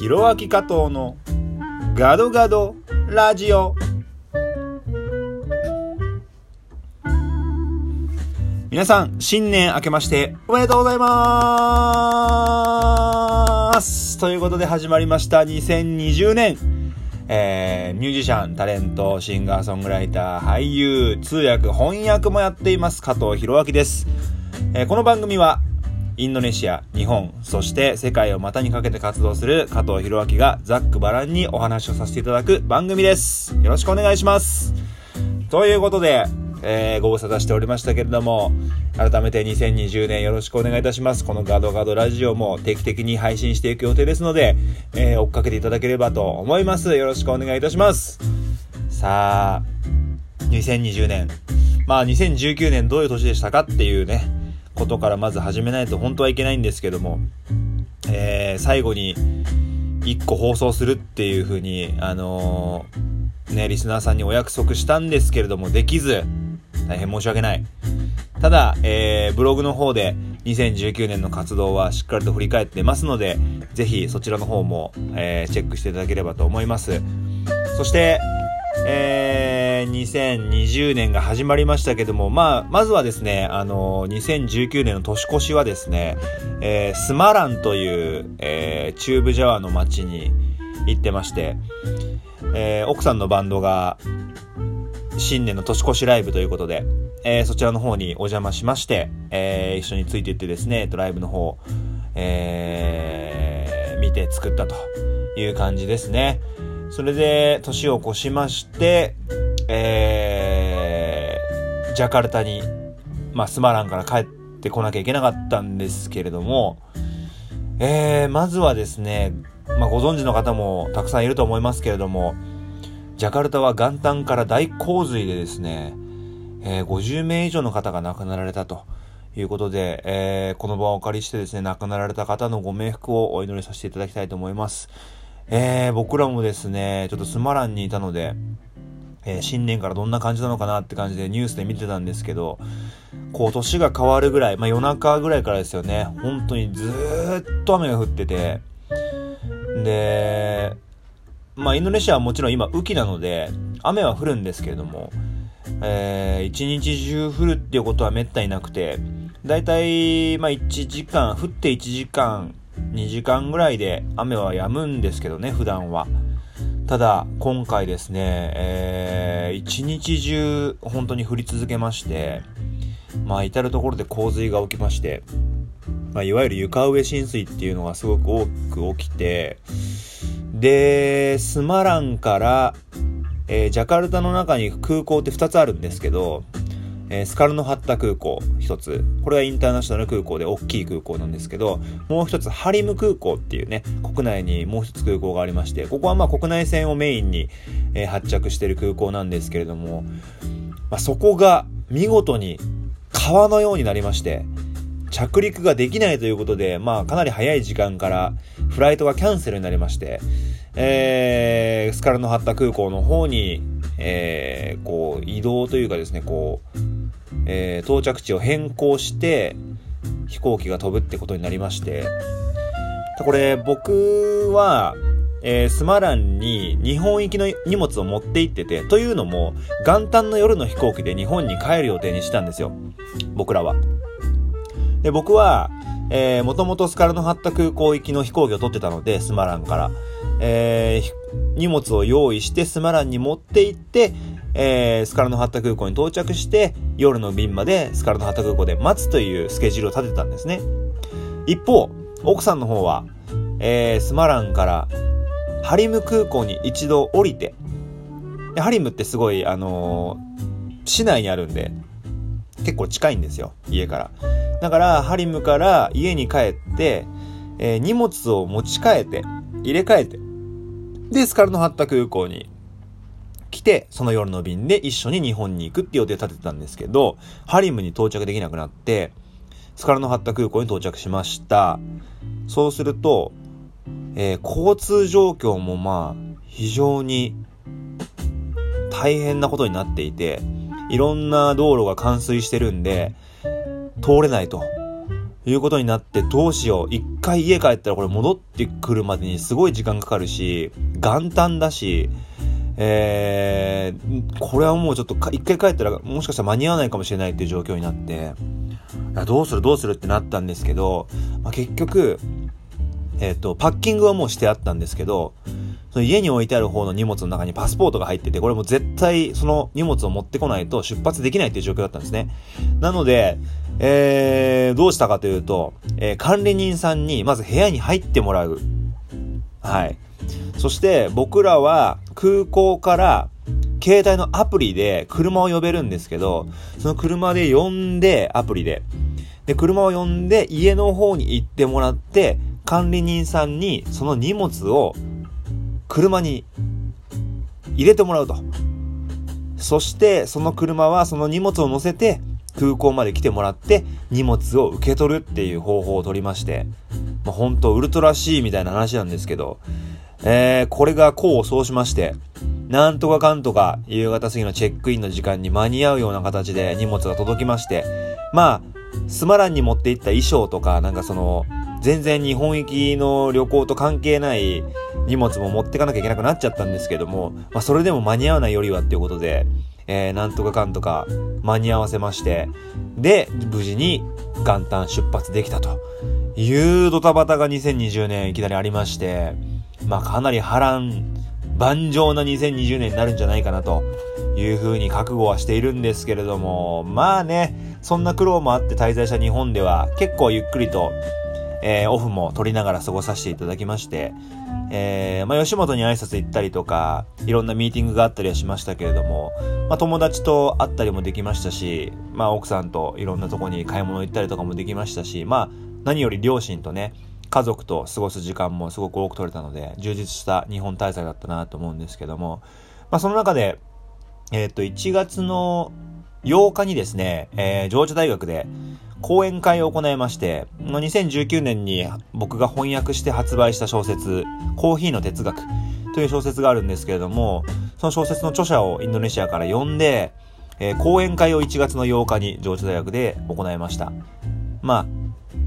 ひろあき加藤のガドガドラジオ。皆さん、新年明けましておめでとうございます。ということで始まりました2020年えー、ミュージシャン、タレント、シンガーソングライター、俳優、通訳、翻訳もやっています加藤博明です。えー、この番組はインドネシア、日本、そして世界を股にかけて活動する加藤博明がざっくばらんにお話をさせていただく番組です。よろしくお願いします。ということで、えー、ご無沙汰しておりましたけれども、改めて2020年よろしくお願いいたします。このガドガドラジオも定期的に配信していく予定ですので、えー、追っかけていただければと思います。よろしくお願いいたします。さあ、2020年。まあ2019年どういう年でしたかっていうね、ことからまず始めないと本当はいけないんですけども、えー、最後に1個放送するっていう風に、あのー、ね、リスナーさんにお約束したんですけれども、できず、大変申し訳ない。ただ、えー、ブログの方で2019年の活動はしっかりと振り返ってますので、ぜひそちらの方も、えー、チェックしていただければと思います。そして、えー、2020年が始まりましたけども、まあ、まずはですね、あの、2019年の年越しはですね、えー、スマランという、えー、チューブジャワーの街に行ってまして、えー、奥さんのバンドが、新年の年越しライブということで、えー、そちらの方にお邪魔しまして、えー、一緒についていってですね、ライブの方、えー、見て作ったという感じですね。それで、年を越しまして、えー、ジャカルタに、まあ、スマランから帰ってこなきゃいけなかったんですけれども、えー、まずはですね、まあ、ご存知の方もたくさんいると思いますけれども、ジャカルタは元旦から大洪水でですね、えー、50名以上の方が亡くなられたということで、えー、この場をお借りしてですね、亡くなられた方のご冥福をお祈りさせていただきたいと思います。えー、僕らもですね、ちょっとスマランにいたので、えー、新年からどんな感じなのかなって感じでニュースで見てたんですけど、こう年が変わるぐらい、まあ夜中ぐらいからですよね、本当にずーっと雨が降ってて、で、まあインドネシアはもちろん今雨季なので、雨は降るんですけれども、えー、一日中降るっていうことはめったになくて、だいたい、まあ1時間、降って1時間、2時間ぐらいで雨は止むんですけどね、普段は。ただ、今回ですね、えー、一日中本当に降り続けまして、まあ、至る所で洪水が起きまして、まあ、いわゆる床上浸水っていうのがすごく多く起きて、で、スマランから、えー、ジャカルタの中に空港って2つあるんですけど、えー、スカルノハッタ空港一つ。これはインターナショナル空港で大きい空港なんですけど、もう一つハリム空港っていうね、国内にもう一つ空港がありまして、ここはまあ国内線をメインに、えー、発着してる空港なんですけれども、まあ、そこが見事に川のようになりまして、着陸ができないということで、まあかなり早い時間からフライトがキャンセルになりまして、えー、スカルノハッタ空港の方に、えー、こう移動というかですね、こう、えー、到着地を変更して飛行機が飛ぶってことになりまして、これ僕は、えー、スマランに日本行きの荷物を持って行ってて、というのも元旦の夜の飛行機で日本に帰る予定にしたんですよ。僕らは。で、僕は、もともとスカルノハッタ空港行きの飛行機を取ってたので、スマランから。えー、荷物を用意してスマランに持って行って、えー、スカルノハッタ空港に到着して、夜の便までスカルノハッタ空港で待つというスケジュールを立てたんですね。一方、奥さんの方は、えー、スマランからハリム空港に一度降りて、ハリムってすごい、あのー、市内にあるんで、結構近いんですよ、家から。だから、ハリムから家に帰って、えー、荷物を持ち帰って、入れ替えて、で、スカルノハッタ空港に来て、その夜の便で一緒に日本に行くって予定立ててたんですけど、ハリムに到着できなくなって、スカルノハッタ空港に到着しました。そうすると、えー、交通状況もまあ、非常に大変なことになっていて、いろんな道路が冠水してるんで、通れないということになってどうしよう。一回家帰ったらこれ戻ってくるまでにすごい時間かかるし、元旦だし、えー、これはもうちょっと一回帰ったらもしかしたら間に合わないかもしれないっていう状況になって、どうするどうするってなったんですけど、まあ、結局、えっ、ー、と、パッキングはもうしてあったんですけど、その家に置いてある方の荷物の中にパスポートが入ってて、これも絶対その荷物を持ってこないと出発できないっていう状況だったんですね。なので、えー、どうしたかというと、えー、管理人さんにまず部屋に入ってもらう。はい。そして僕らは空港から携帯のアプリで車を呼べるんですけど、その車で呼んで、アプリで。で、車を呼んで家の方に行ってもらって、管理人さんにその荷物を車に入れてもらうと。そしてその車はその荷物を乗せて空港まで来てもらって荷物を受け取るっていう方法を取りまして、まあ、本当ウルトラ C みたいな話なんですけど、えー、これが功を奏しまして、なんとかかんとか夕方過ぎのチェックインの時間に間に合うような形で荷物が届きまして、まあ、スマランに持っていった衣装とか、なんかその、全然日本行きの旅行と関係ない荷物も持ってかなきゃいけなくなっちゃったんですけども、まあそれでも間に合わないよりはっていうことで、えー、なんとかかんとか間に合わせまして、で、無事に元旦出発できたというドタバタが2020年いきなりありまして、まあかなり波乱万丈な2020年になるんじゃないかなというふうに覚悟はしているんですけれども、まあね、そんな苦労もあって滞在した日本では結構ゆっくりと、えー、オフも取りながら過ごさせていただきまして、えー、まあ、吉本に挨拶行ったりとか、いろんなミーティングがあったりはしましたけれども、まあ、友達と会ったりもできましたし、まあ、奥さんといろんなとこに買い物行ったりとかもできましたし、まあ、何より両親とね、家族と過ごす時間もすごく多く取れたので、充実した日本滞在だったなと思うんですけども、まあ、その中で、えっ、ー、と、1月の8日にですね、えー、ジョージア大学で講演会を行いまして、2019年に僕が翻訳して発売した小説、コーヒーの哲学という小説があるんですけれども、その小説の著者をインドネシアから呼んで、えー、講演会を1月の8日に上智大学で行いました。まあ、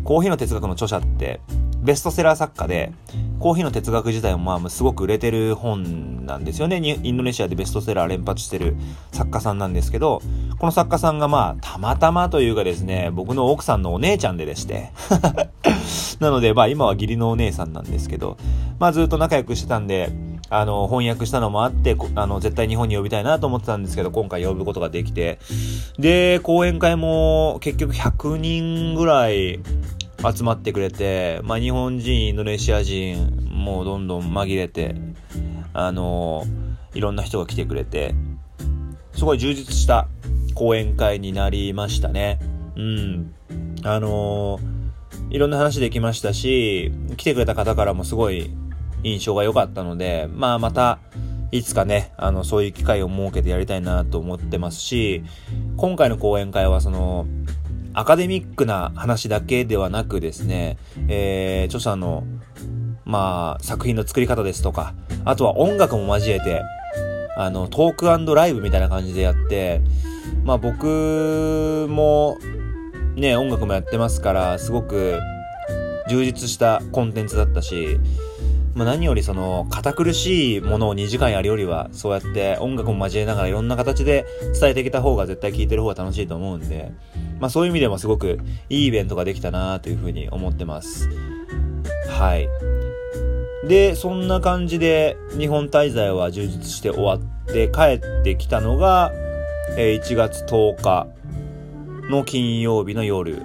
コーヒーの哲学の著者って、ベストセラー作家で、コーヒーの哲学自体もまあすごく売れてる本なんですよね。インドネシアでベストセラー連発してる作家さんなんですけど、この作家さんがまあたまたまというかですね、僕の奥さんのお姉ちゃんででして なのでまあ今は義理のお姉さんなんですけど、まあずっと仲良くしてたんで、あの、翻訳したのもあって、あの、絶対日本に呼びたいなと思ってたんですけど、今回呼ぶことができて、で、講演会も結局100人ぐらい集まってくれて、まあ、日本人、インドネシア人、もうどんどん紛れて、あのいろんな人が来てくれて、すごい充実した講演会になりましたね。うん。あのいろんな話できましたし、来てくれた方からもすごい印象が良かったので、まあまた、いつかね、あの、そういう機会を設けてやりたいなと思ってますし、今回の講演会はその、アカデミックな話だけではなくですね、えー、著者の、まあ、作品の作り方ですとか、あとは音楽も交えて、あの、トークライブみたいな感じでやって、まあ僕も、ね、音楽もやってますから、すごく充実したコンテンツだったし、まあ、何よりその、堅苦しいものを2時間やるよりは、そうやって音楽も交えながらいろんな形で伝えてきた方が絶対聴いてる方が楽しいと思うんで、まあそういう意味でもすごくいいイベントができたなというふうに思ってます。はい。で、そんな感じで日本滞在は充実して終わって帰ってきたのが、1月10日の金曜日の夜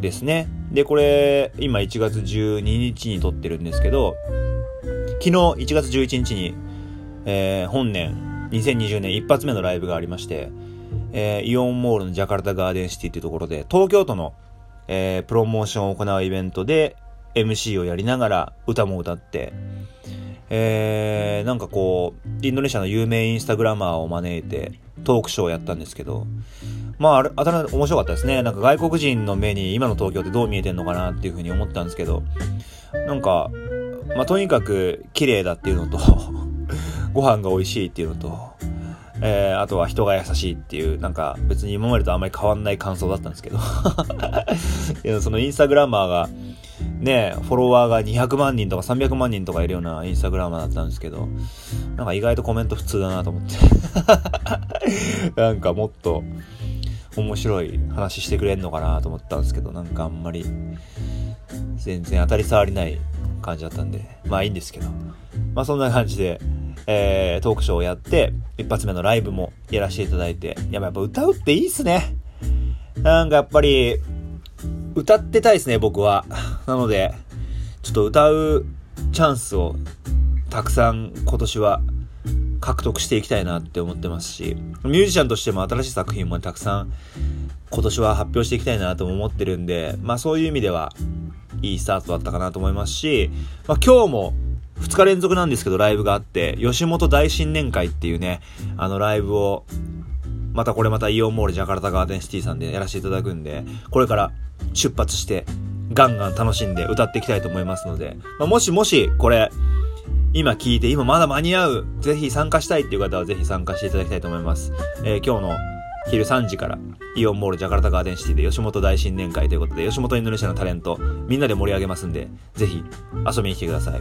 ですね。で、これ、今1月12日に撮ってるんですけど、昨日1月11日に、えー、本年2020年一発目のライブがありまして、えー、イオンモールのジャカルタガーデンシティっていうところで、東京都の、えー、プロモーションを行うイベントで MC をやりながら歌も歌って、えー、なんかこう、インドネシアの有名インスタグラマーを招いてトークショーをやったんですけど、まあ、あれ、あた面白かったですね。なんか外国人の目に今の東京ってどう見えてんのかなっていうふうに思ったんですけど、なんか、まあ、とにかく綺麗だっていうのと ご飯が美味しいっていうのと、えー、あとは人が優しいっていう、なんか別に今までとあんまり変わんない感想だったんですけど。そのインスタグラマーが、ね、フォロワーが200万人とか300万人とかいるようなインスタグラマーだったんですけど、なんか意外とコメント普通だなと思って。なんかもっと面白い話してくれんのかなと思ったんですけど、なんかあんまり全然当たり障りない感じだったんで、まあいいんですけど。まあそんな感じで、えー、トークショーをやって、一発目のライブもやらせていただいて、やっぱ歌うっていいっすね。なんかやっぱり、歌ってたいですね、僕は。なので、ちょっと歌うチャンスをたくさん今年は獲得していきたいなって思ってますし、ミュージシャンとしても新しい作品もたくさん今年は発表していきたいなとも思ってるんで、まあそういう意味では、いいスタートだったかなと思いますし、まあ今日も2日連続なんですけどライブがあって、吉本大新年会っていうね、あのライブを、またこれまたイオンモールジャカルタガーデンシティさんでやらせていただくんで、これから出発してガンガン楽しんで歌っていきたいと思いますので、まあ、もしもしこれ、今聞いて、今まだ間に合う、ぜひ参加したいっていう方はぜひ参加していただきたいと思います。えー、今日の昼3時からイオンモールジャカルタガーデンシティで吉本大新年会ということで、吉本インドネシアのタレント、みんなで盛り上げますんで、ぜひ遊びに来てください。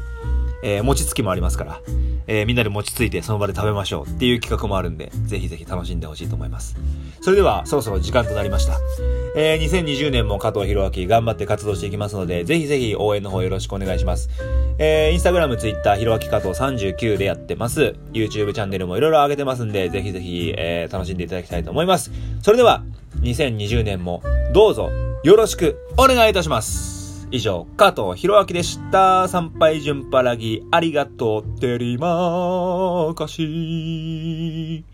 えー、餅つきもありますから、えー、みんなで餅ついてその場で食べましょうっていう企画もあるんで、ぜひぜひ楽しんでほしいと思います。それでは、そろそろ時間となりました。えー、2020年も加藤博明頑張って活動していきますので、ぜひぜひ応援の方よろしくお願いします。えー、インスタグラム、ツイッター、ひろあき加藤39でやってます。YouTube チャンネルもいろいろ上げてますんで、ぜひぜひ、えー、楽しんでいただきたいと思います。それでは、2020年もどうぞよろしくお願いいたします。以上、加藤博明でした。参拝順パラギ、ありがとう、てりまーかし